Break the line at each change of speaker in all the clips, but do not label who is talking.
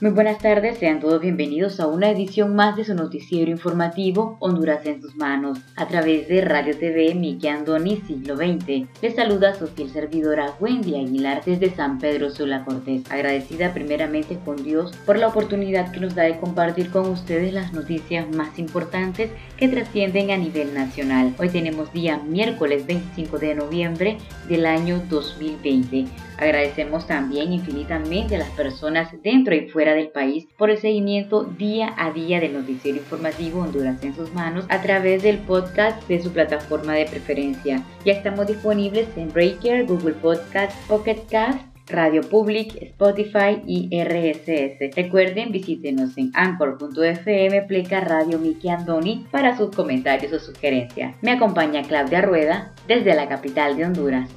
Muy buenas tardes, sean todos bienvenidos a una edición más de su noticiero informativo Honduras en sus manos, a través de Radio TV Miki Andoni Siglo XX. Les saluda su fiel servidora Wendy Aguilar desde San Pedro Sula Cortés, agradecida primeramente con Dios por la oportunidad que nos da de compartir con ustedes las noticias más importantes que trascienden a nivel nacional. Hoy tenemos día miércoles 25 de noviembre del año 2020. Agradecemos también infinitamente a las personas dentro y fuera del país por el seguimiento día a día del noticiero informativo Honduras en sus manos a través del podcast de su plataforma de preferencia. Ya estamos disponibles en Breaker, Google Podcast, Pocket Cast, Radio Public, Spotify y RSS. Recuerden, visítenos en anchor.fm pleca Radio Miki Andoni para sus comentarios o sugerencias. Me acompaña Claudia Rueda desde la capital de Honduras.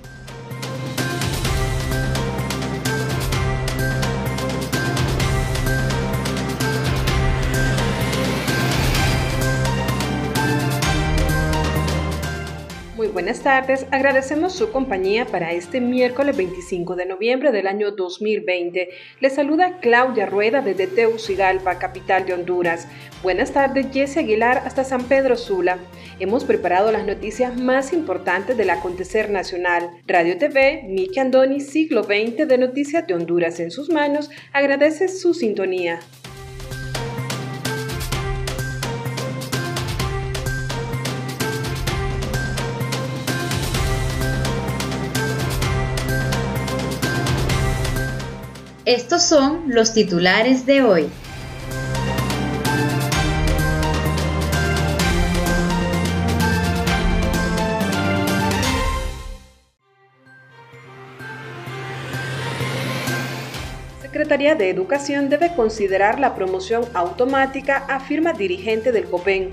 Buenas tardes. Agradecemos su compañía para este miércoles 25 de noviembre del año 2020. Le saluda Claudia Rueda desde Teucigalpa, capital de Honduras. Buenas tardes, Jesse Aguilar hasta San Pedro Sula. Hemos preparado las noticias más importantes del acontecer nacional. Radio TV, Miki Andoni, siglo XX de Noticias de Honduras en sus manos, agradece su sintonía.
Estos son los titulares de hoy.
Secretaría de Educación debe considerar la promoción automática, afirma dirigente del COPEN.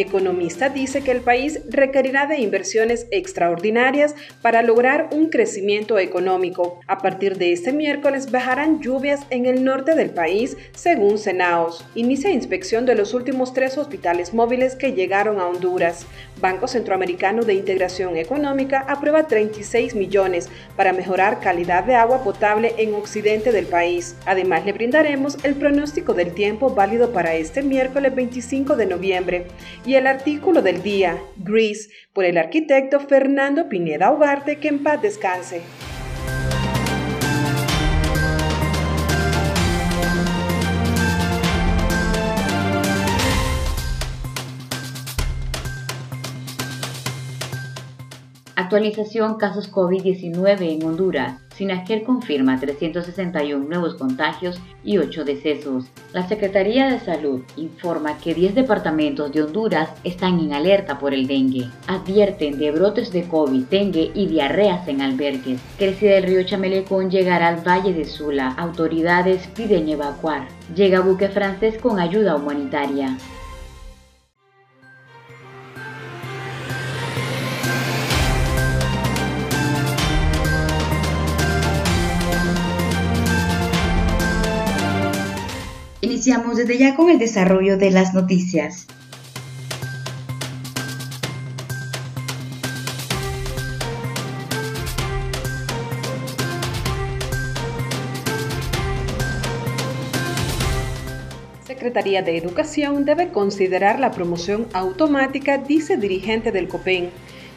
Economista dice que el país requerirá de inversiones extraordinarias para lograr un crecimiento económico. A partir de este miércoles bajarán lluvias en el norte del país, según Senaos. Inicia inspección de los últimos tres hospitales móviles que llegaron a Honduras. Banco Centroamericano de Integración Económica aprueba 36 millones para mejorar calidad de agua potable en occidente del país. Además, le brindaremos el pronóstico del tiempo válido para este miércoles 25 de noviembre y el artículo del día, Grease, por el arquitecto Fernando Pineda Ugarte, que en paz descanse.
Actualización casos COVID-19 en Honduras. Sinasquer confirma 361 nuevos contagios y 8 decesos. La Secretaría de Salud informa que 10 departamentos de Honduras están en alerta por el dengue. Advierten de brotes de COVID, dengue y diarreas en albergues. Crecida del río Chamelecón llegará al Valle de Sula. Autoridades piden evacuar. Llega buque francés con ayuda humanitaria. Iniciamos desde ya con el desarrollo de las noticias.
Secretaría de Educación debe considerar la promoción automática, dice dirigente del COPEN.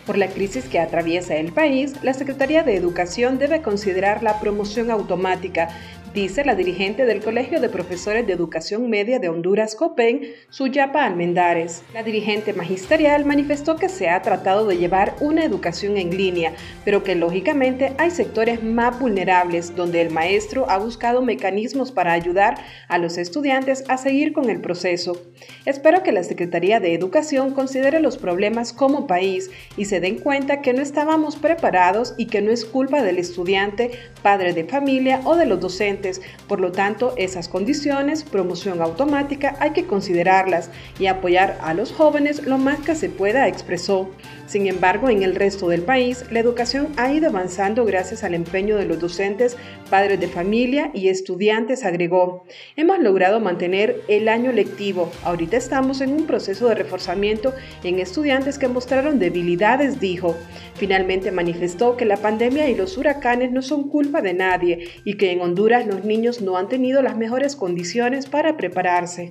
Por la crisis que atraviesa el país, la Secretaría de Educación debe considerar la promoción automática dice la dirigente del Colegio de Profesores de Educación Media de Honduras, COPEN, Suyapa Almendares. La dirigente magisterial manifestó que se ha tratado de llevar una educación en línea, pero que lógicamente hay sectores más vulnerables donde el maestro ha buscado mecanismos para ayudar a los estudiantes a seguir con el proceso. Espero que la Secretaría de Educación considere los problemas como país y se den cuenta que no estábamos preparados y que no es culpa del estudiante, padre de familia o de los docentes. Por lo tanto, esas condiciones, promoción automática, hay que considerarlas y apoyar a los jóvenes lo más que se pueda, expresó. Sin embargo, en el resto del país, la educación ha ido avanzando gracias al empeño de los docentes, padres de familia y estudiantes, agregó. Hemos logrado mantener el año lectivo. Ahorita estamos en un proceso de reforzamiento en estudiantes que mostraron debilidades, dijo. Finalmente manifestó que la pandemia y los huracanes no son culpa de nadie y que en Honduras los niños no han tenido las mejores condiciones para prepararse.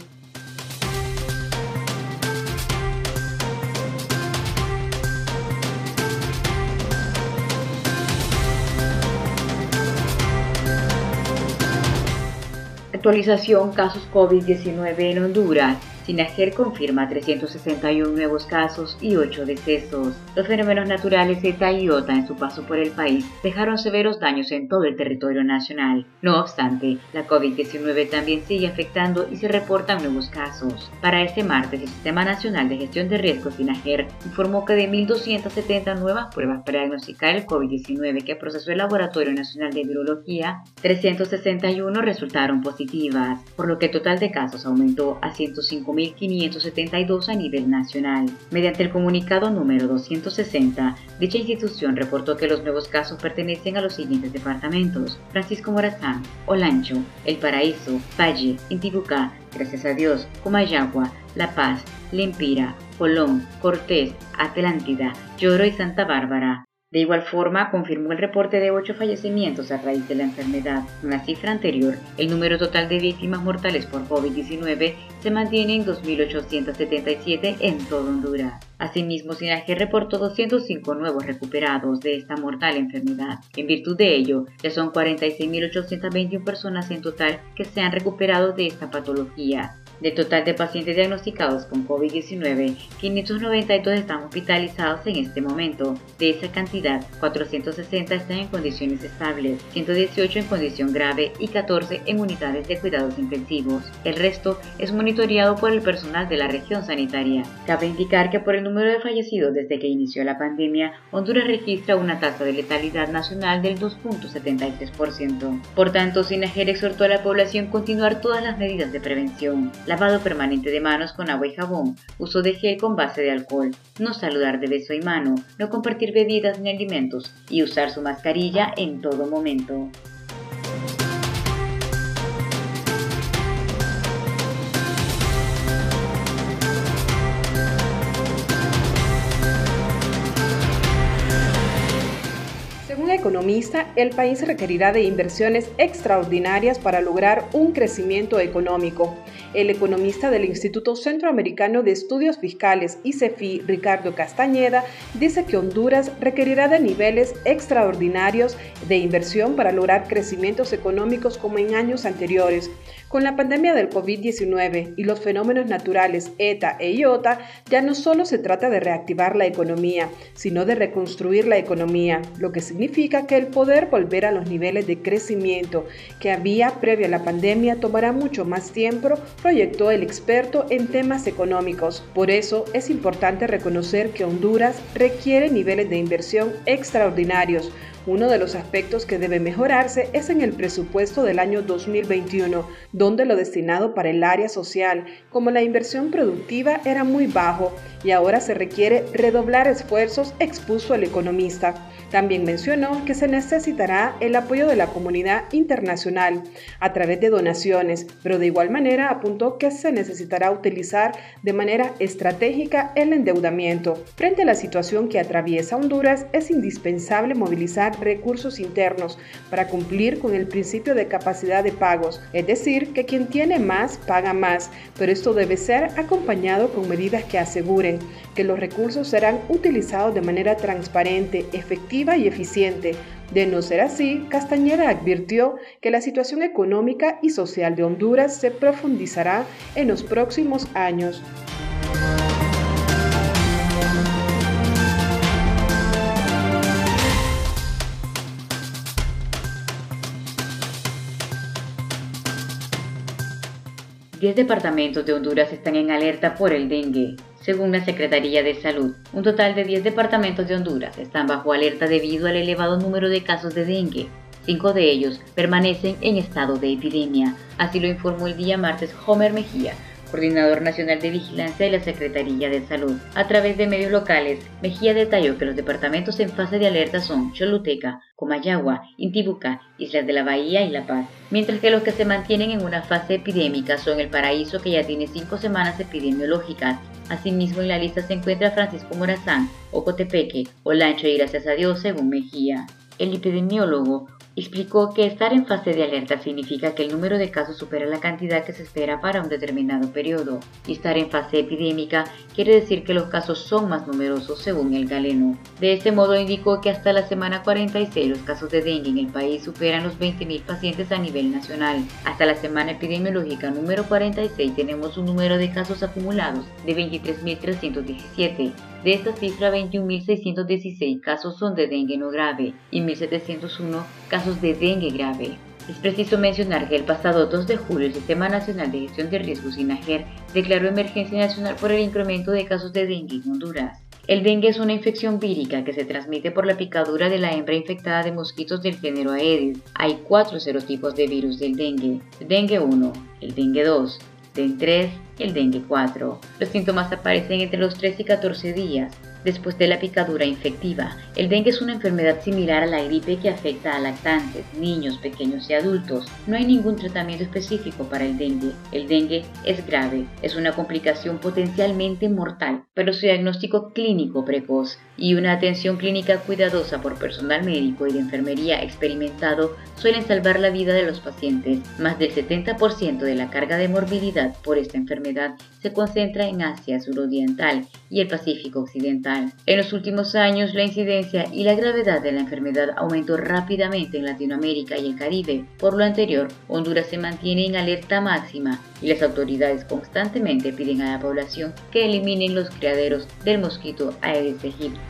Actualización casos COVID-19 en Honduras. Sinajer confirma 361 nuevos casos y 8 decesos. Los fenómenos naturales ETA y IOTA en su paso por el país dejaron severos daños en todo el territorio nacional. No obstante, la COVID-19 también sigue afectando y se reportan nuevos casos. Para este martes, el Sistema Nacional de Gestión de Riesgos SINAGER informó que de 1.270 nuevas pruebas para diagnosticar el COVID-19 que procesó el Laboratorio Nacional de Virología, 361 resultaron positivas, por lo que el total de casos aumentó a 105 1.572 a nivel nacional. Mediante el comunicado número 260, dicha institución reportó que los nuevos casos pertenecen a los siguientes departamentos: Francisco Morazán, Olancho, El Paraíso, Valle, Intibucá, Gracias a Dios, Comayagua, La Paz, Lempira, Colón, Cortés, Atlántida, Lloro y Santa Bárbara. De igual forma, confirmó el reporte de ocho fallecimientos a raíz de la enfermedad. En la cifra anterior, el número total de víctimas mortales por COVID-19 se mantiene en 2.877 en todo Honduras. Asimismo, Sinaje reportó 205 nuevos recuperados de esta mortal enfermedad. En virtud de ello, ya son 46.821 personas en total que se han recuperado de esta patología. De total de pacientes diagnosticados con COVID-19, 592 están hospitalizados en este momento. De esa cantidad, 460 están en condiciones estables, 118 en condición grave y 14 en unidades de cuidados intensivos. El resto es monitoreado por el personal de la región sanitaria. Cabe indicar que por el número de fallecidos desde que inició la pandemia, Honduras registra una tasa de letalidad nacional del 2.73%. Por tanto, Sinajer exhortó a la población a continuar todas las medidas de prevención lavado permanente de manos con agua y jabón, uso de gel con base de alcohol, no saludar de beso y mano, no compartir bebidas ni alimentos y usar su mascarilla en todo momento.
Economista, el país requerirá de inversiones extraordinarias para lograr un crecimiento económico. El economista del Instituto Centroamericano de Estudios Fiscales, ICEFI, Ricardo Castañeda, dice que Honduras requerirá de niveles extraordinarios de inversión para lograr crecimientos económicos como en años anteriores. Con la pandemia del COVID-19 y los fenómenos naturales ETA e IOTA, ya no solo se trata de reactivar la economía, sino de reconstruir la economía, lo que significa que el poder volver a los niveles de crecimiento que había previo a la pandemia tomará mucho más tiempo, proyectó el experto en temas económicos. Por eso es importante reconocer que Honduras requiere niveles de inversión extraordinarios, uno de los aspectos que debe mejorarse es en el presupuesto del año 2021, donde lo destinado para el área social, como la inversión productiva, era muy bajo y ahora se requiere redoblar esfuerzos, expuso el economista. También mencionó que se necesitará el apoyo de la comunidad internacional a través de donaciones, pero de igual manera apuntó que se necesitará utilizar de manera estratégica el endeudamiento. Frente a la situación que atraviesa Honduras, es indispensable movilizar recursos internos para cumplir con el principio de capacidad de pagos, es decir, que quien tiene más paga más, pero esto debe ser acompañado con medidas que aseguren que los recursos serán utilizados de manera transparente, efectiva y eficiente De no ser así, Castañera advirtió que la situación económica y social de Honduras se profundizará en los próximos años.
10 departamentos de Honduras están en alerta por el dengue, según la Secretaría de Salud. Un total de 10 departamentos de Honduras están bajo alerta debido al elevado número de casos de dengue. Cinco de ellos permanecen en estado de epidemia, así lo informó el día martes Homer Mejía, coordinador nacional de vigilancia de la Secretaría de Salud. A través de medios locales, Mejía detalló que los departamentos en fase de alerta son Choluteca, Comayagua, Intibucá, Islas de la Bahía y La Paz, mientras que los que se mantienen en una fase epidémica son El Paraíso, que ya tiene cinco semanas epidemiológicas. Asimismo, en la lista se encuentra Francisco Morazán, Ocotepeque, Olancho y Gracias a Dios, según Mejía. El epidemiólogo explicó que estar en fase de alerta significa que el número de casos supera la cantidad que se espera para un determinado periodo, y estar en fase epidémica quiere decir que los casos son más numerosos según el galeno. De este modo indicó que hasta la semana 46 los casos de dengue en el país superan los 20.000 pacientes a nivel nacional. Hasta la semana epidemiológica número 46 tenemos un número de casos acumulados de 23.317. De esta cifra, 21.616 casos son de dengue no grave y 1.701 casos de dengue grave. Es preciso mencionar que el pasado 2 de julio el Sistema Nacional de Gestión de Riesgos INAGER declaró emergencia nacional por el incremento de casos de dengue en Honduras. El dengue es una infección vírica que se transmite por la picadura de la hembra infectada de mosquitos del género Aedes. Hay cuatro serotipos de virus del dengue. dengue 1, el dengue 2, dengue 3 y el dengue 4. Los síntomas aparecen entre los 3 y 14 días después de la picadura infectiva. El dengue es una enfermedad similar a la gripe que afecta a lactantes, niños, pequeños y adultos. No hay ningún tratamiento específico para el dengue. El dengue es grave, es una complicación potencialmente mortal, pero su diagnóstico clínico precoz y una atención clínica cuidadosa por personal médico y de enfermería experimentado suelen salvar la vida de los pacientes. Más del 70% de la carga de morbilidad por esta enfermedad se concentra en Asia suroriental y el Pacífico occidental. En los últimos años, la incidencia y la gravedad de la enfermedad aumentó rápidamente en Latinoamérica y el Caribe. Por lo anterior, Honduras se mantiene en alerta máxima y las autoridades constantemente piden a la población que eliminen los criaderos del mosquito Aedes aegypti.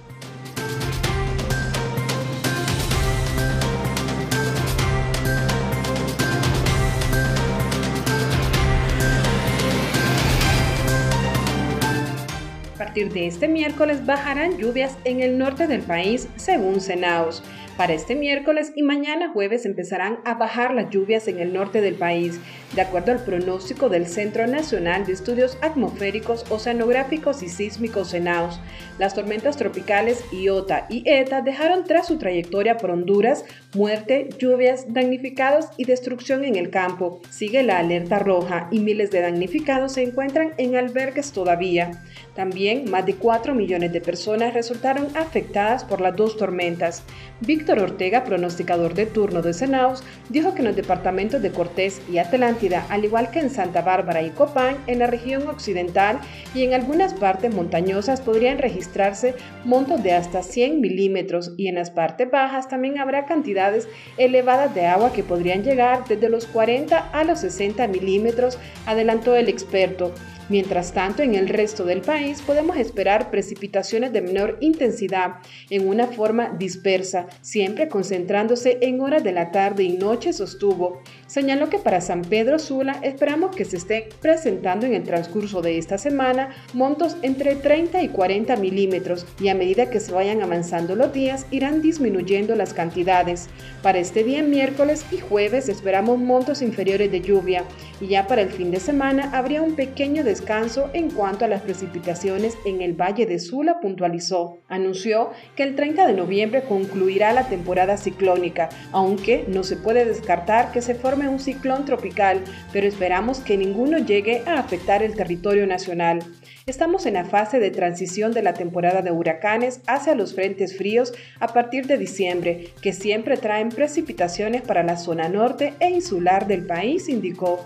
De este miércoles bajarán lluvias en el norte del país, según Senaos. Para este miércoles y mañana jueves empezarán a bajar las lluvias en el norte del país, de acuerdo al pronóstico del Centro Nacional de Estudios Atmosféricos, Oceanográficos y Sísmicos CENAOS. Las tormentas tropicales Iota y Eta dejaron tras su trayectoria por Honduras muerte, lluvias, damnificados y destrucción en el campo. Sigue la alerta roja y miles de damnificados se encuentran en albergues todavía. También más de 4 millones de personas resultaron afectadas por las dos tormentas. Víctor Ortega, pronosticador de turno de Senaos, dijo que en los departamentos de Cortés y Atlántida, al igual que en Santa Bárbara y Copán, en la región occidental y en algunas partes montañosas podrían registrarse montos de hasta 100 milímetros y en las partes bajas también habrá cantidades elevadas de agua que podrían llegar desde los 40 a los 60 milímetros, adelantó el experto. Mientras tanto, en el resto del país podemos esperar precipitaciones de menor intensidad en una forma dispersa, siempre concentrándose en horas de la tarde y noche, sostuvo. Señaló que para San Pedro Sula esperamos que se esté presentando en el transcurso de esta semana montos entre 30 y 40 milímetros y a medida que se vayan avanzando los días irán disminuyendo las cantidades. Para este día miércoles y jueves esperamos montos inferiores de lluvia y ya para el fin de semana habría un pequeño descanso en cuanto a las precipitaciones en el Valle de Sula, puntualizó. Anunció que el 30 de noviembre concluirá la temporada ciclónica, aunque no se puede descartar que se forme un ciclón tropical, pero esperamos que ninguno llegue a afectar el territorio nacional. Estamos en la fase de transición de la temporada de huracanes hacia los frentes fríos a partir de diciembre, que siempre traen precipitaciones para la zona norte e insular del país, indicó.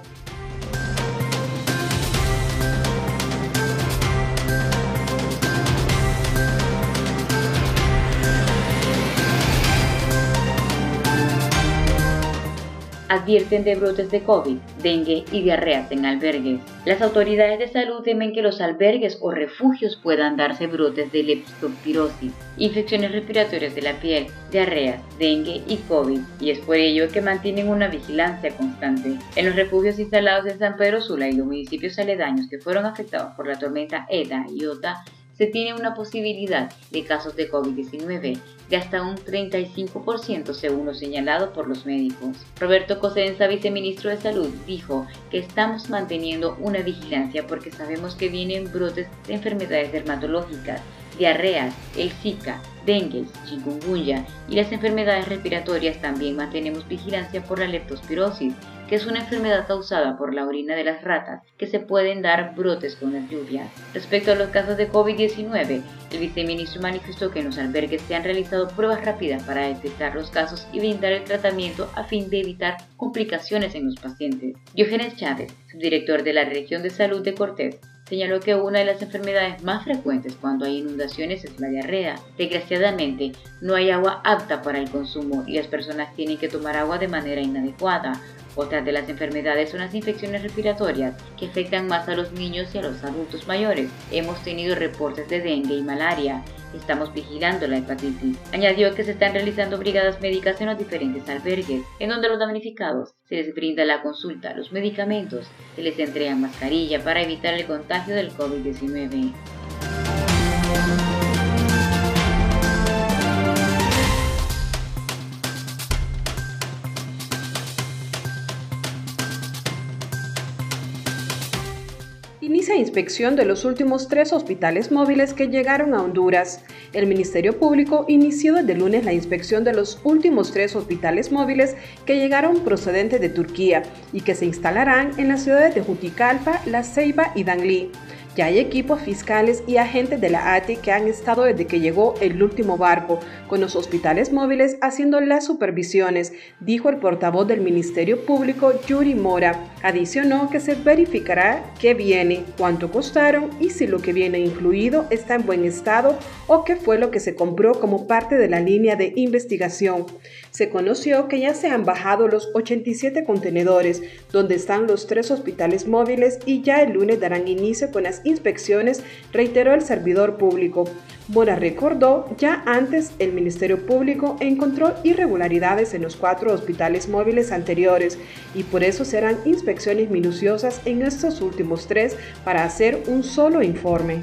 Advierten de brotes de COVID, dengue y diarreas en albergues. Las autoridades de salud temen que los albergues o refugios puedan darse brotes de leptospirosis, infecciones respiratorias de la piel, diarreas, dengue y COVID, y es por ello que mantienen una vigilancia constante. En los refugios instalados en San Pedro Sula y los municipios aledaños que fueron afectados por la tormenta EDA y OTA, se tiene una posibilidad de casos de COVID-19 de hasta un 35% según lo señalado por los médicos. Roberto Cosenza, viceministro de Salud, dijo que estamos manteniendo una vigilancia porque sabemos que vienen brotes de enfermedades dermatológicas, diarreas, el Zika, dengue, chikungunya y las enfermedades respiratorias también mantenemos vigilancia por la leptospirosis, que es una enfermedad causada por la orina de las ratas que se pueden dar brotes con las lluvias. Respecto a los casos de COVID-19, el viceministro manifestó que en los albergues se han realizado pruebas rápidas para detectar los casos y brindar el tratamiento a fin de evitar complicaciones en los pacientes. Diógenes Chávez, subdirector de la región de salud de Cortés, señaló que una de las enfermedades más frecuentes cuando hay inundaciones es la diarrea. Desgraciadamente, no hay agua apta para el consumo y las personas tienen que tomar agua de manera inadecuada. Otras de las enfermedades son las infecciones respiratorias, que afectan más a los niños y a los adultos mayores. Hemos tenido reportes de dengue y malaria. Estamos vigilando la hepatitis. Añadió que se están realizando brigadas médicas en los diferentes albergues, en donde a los damnificados se les brinda la consulta, los medicamentos, se les entrega mascarilla para evitar el contagio del COVID-19.
Inspección de los últimos tres hospitales móviles que llegaron a Honduras. El Ministerio Público inició desde lunes la inspección de los últimos tres hospitales móviles que llegaron procedentes de Turquía y que se instalarán en las ciudades de Juticalpa, La Ceiba y Danlí. Ya hay equipos fiscales y agentes de la ATI que han estado desde que llegó el último barco, con los hospitales móviles haciendo las supervisiones, dijo el portavoz del Ministerio Público, Yuri Mora. Adicionó que se verificará qué viene, cuánto costaron y si lo que viene incluido está en buen estado o qué fue lo que se compró como parte de la línea de investigación. Se conoció que ya se han bajado los 87 contenedores, donde están los tres hospitales móviles y ya el lunes darán inicio con las inspecciones, reiteró el servidor público. Mora recordó, ya antes el Ministerio Público encontró irregularidades en los cuatro hospitales móviles anteriores y por eso serán inspecciones minuciosas en estos últimos tres para hacer un solo informe.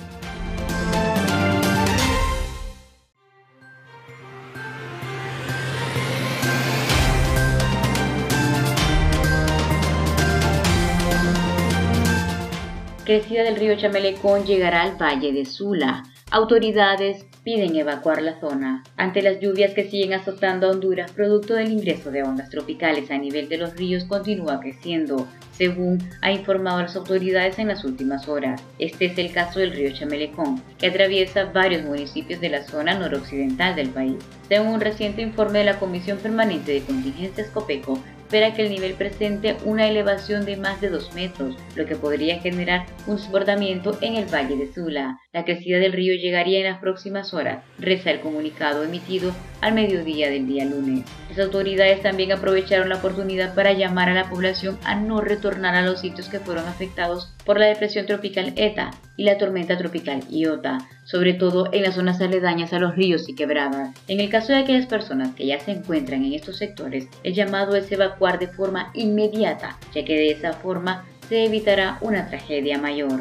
Crecida del río Chamelecón llegará al valle de Sula. Autoridades piden evacuar la zona ante las lluvias que siguen azotando a Honduras producto del ingreso de ondas tropicales a nivel de los ríos continúa creciendo, según ha informado las autoridades en las últimas horas. Este es el caso del río Chamelecón, que atraviesa varios municipios de la zona noroccidental del país. Según un reciente informe de la Comisión Permanente de Contingencias COPECO, espera que el nivel presente una elevación de más de 2 metros, lo que podría generar un desbordamiento en el valle de Sula. La crecida del río llegaría en las próximas horas, reza el comunicado emitido al mediodía del día lunes. Las autoridades también aprovecharon la oportunidad para llamar a la población a no retornar a los sitios que fueron afectados por la depresión tropical ETA y la tormenta tropical Iota, sobre todo en las zonas aledañas a los ríos y quebradas. En el caso de aquellas personas que ya se encuentran en estos sectores, el llamado es evacuar de forma inmediata, ya que de esa forma se evitará una tragedia mayor.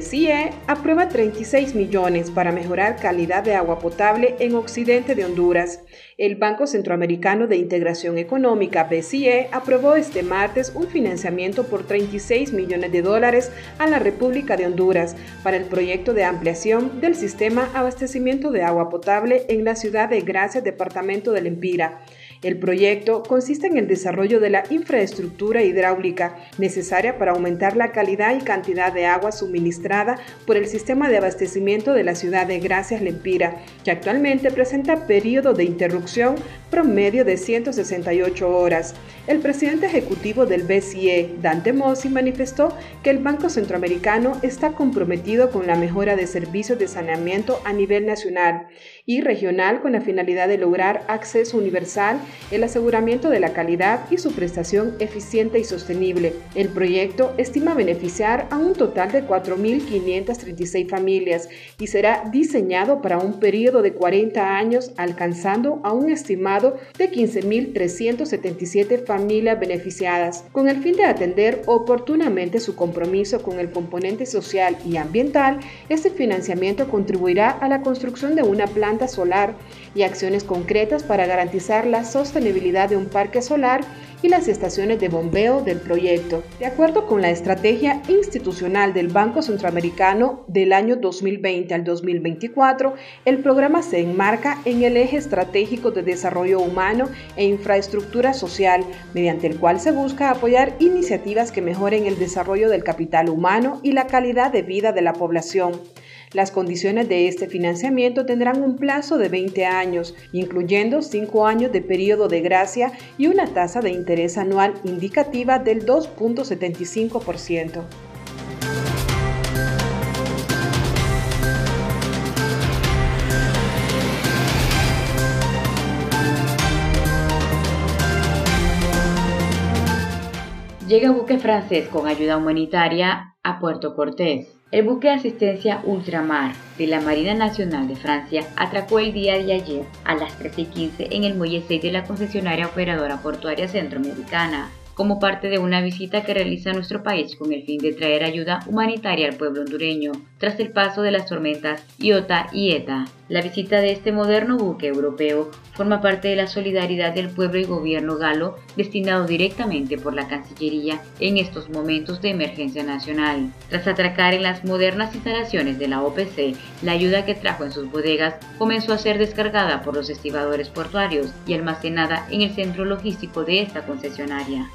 PCIE aprueba 36 millones para mejorar calidad de agua potable en occidente de Honduras. El Banco Centroamericano de Integración Económica, BCE, aprobó este martes un financiamiento por 36 millones de dólares a la República de Honduras para el proyecto de ampliación del sistema abastecimiento de agua potable en la ciudad de Gracias, departamento del Empira. El proyecto consiste en el desarrollo de la infraestructura hidráulica necesaria para aumentar la calidad y cantidad de agua suministrada por el sistema de abastecimiento de la ciudad de Gracias Lempira, que actualmente presenta periodo de interrupción promedio de 168 horas. El presidente ejecutivo del BCE, Dante Mossi, manifestó que el Banco Centroamericano está comprometido con la mejora de servicios de saneamiento a nivel nacional y regional con la finalidad de lograr acceso universal, el aseguramiento de la calidad y su prestación eficiente y sostenible. El proyecto estima beneficiar a un total de 4.536 familias y será diseñado para un periodo de 40 años, alcanzando a un estimado de 15.377 familias beneficiadas, con el fin de atender oportunamente su compromiso con el componente social y ambiental. Este financiamiento contribuirá a la construcción de una planta solar y acciones concretas para garantizar la sostenibilidad de un parque solar y las estaciones de bombeo del proyecto. De acuerdo con la estrategia institucional del Banco Centroamericano del año 2020 al 2024, el programa se enmarca en el eje estratégico de desarrollo humano e infraestructura social, mediante el cual se busca apoyar iniciativas que mejoren el desarrollo del capital humano y la calidad de vida de la población. Las condiciones de este financiamiento tendrán un plazo de 20 años, incluyendo 5 años de periodo de gracia y una tasa de interés anual indicativa del 2.75%.
Llega buque francés con ayuda humanitaria a Puerto Cortés. El buque de asistencia Ultramar de la Marina Nacional de Francia atracó el día de ayer a las 13:15 en el muelle 6 de la concesionaria operadora portuaria centroamericana como parte de una visita que realiza nuestro país con el fin de traer ayuda humanitaria al pueblo hondureño tras el paso de las tormentas Iota y Eta. La visita de este moderno buque europeo forma parte de la solidaridad del pueblo y gobierno galo destinado directamente por la Cancillería en estos momentos de emergencia nacional. Tras atracar en las modernas instalaciones de la OPC, la ayuda que trajo en sus bodegas comenzó a ser descargada por los estibadores portuarios y almacenada en el centro logístico de esta concesionaria.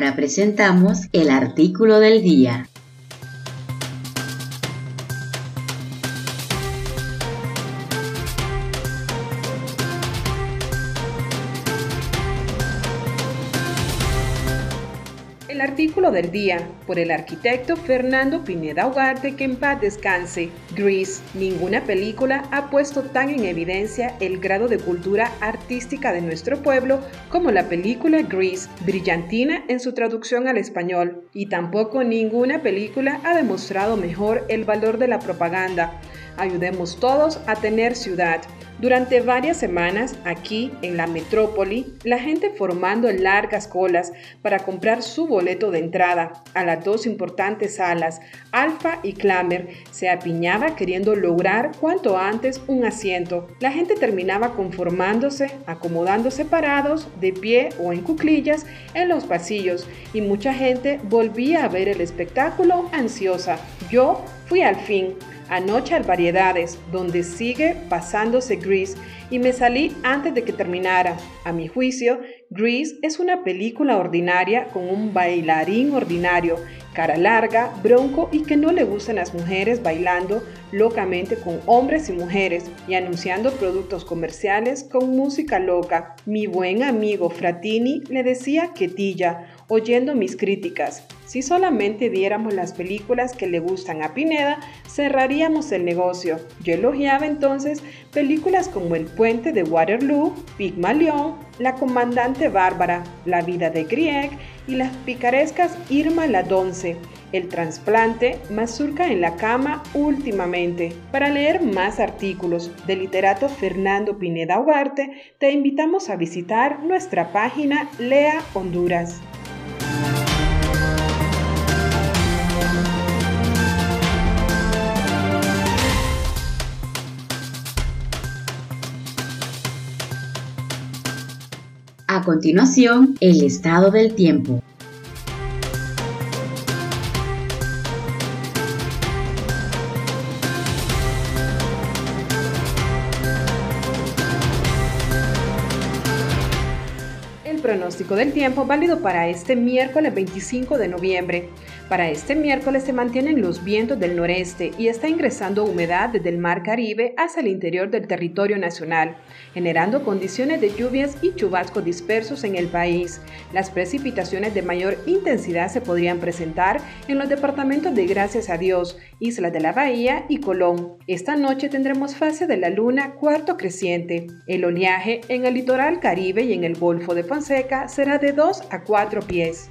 Ahora presentamos el artículo del día.
Del día, por el arquitecto Fernando Pineda Ugarte, que en paz descanse. Grease, ninguna película ha puesto tan en evidencia el grado de cultura artística de nuestro pueblo como la película Grease, brillantina en su traducción al español, y tampoco ninguna película ha demostrado mejor el valor de la propaganda. Ayudemos todos a tener ciudad. Durante varias semanas aquí en la metrópoli, la gente formando largas colas para comprar su boleto de entrada a las dos importantes salas, Alfa y Clamer, se apiñaba queriendo lograr cuanto antes un asiento. La gente terminaba conformándose, acomodándose parados, de pie o en cuclillas en los pasillos y mucha gente volvía a ver el espectáculo ansiosa. Yo fui al fin anoche al Variedades, donde sigue pasándose Grease, y me salí antes de que terminara. A mi juicio, Grease es una película ordinaria con un bailarín ordinario, cara larga, bronco y que no le gustan las mujeres bailando locamente con hombres y mujeres y anunciando productos comerciales con música loca. Mi buen amigo Fratini le decía que tilla, oyendo mis críticas. Si solamente viéramos las películas que le gustan a Pineda, cerraríamos el negocio. Yo elogiaba entonces películas como El puente de Waterloo, Pigmalión, La comandante Bárbara, La vida de Grieg y las picarescas Irma la Donce. El trasplante, Mazurca en la cama últimamente. Para leer más artículos del literato Fernando Pineda Ugarte, te invitamos a visitar nuestra página Lea Honduras.
A continuación, el estado del tiempo.
El pronóstico del tiempo válido para este miércoles 25 de noviembre. Para este miércoles se mantienen los vientos del noreste y está ingresando humedad desde el mar Caribe hacia el interior del territorio nacional, generando condiciones de lluvias y chubascos dispersos en el país. Las precipitaciones de mayor intensidad se podrían presentar en los departamentos de Gracias a Dios, Islas de la Bahía y Colón. Esta noche tendremos fase de la luna cuarto creciente. El oleaje en el litoral Caribe y en el Golfo de Fonseca será de 2 a 4 pies.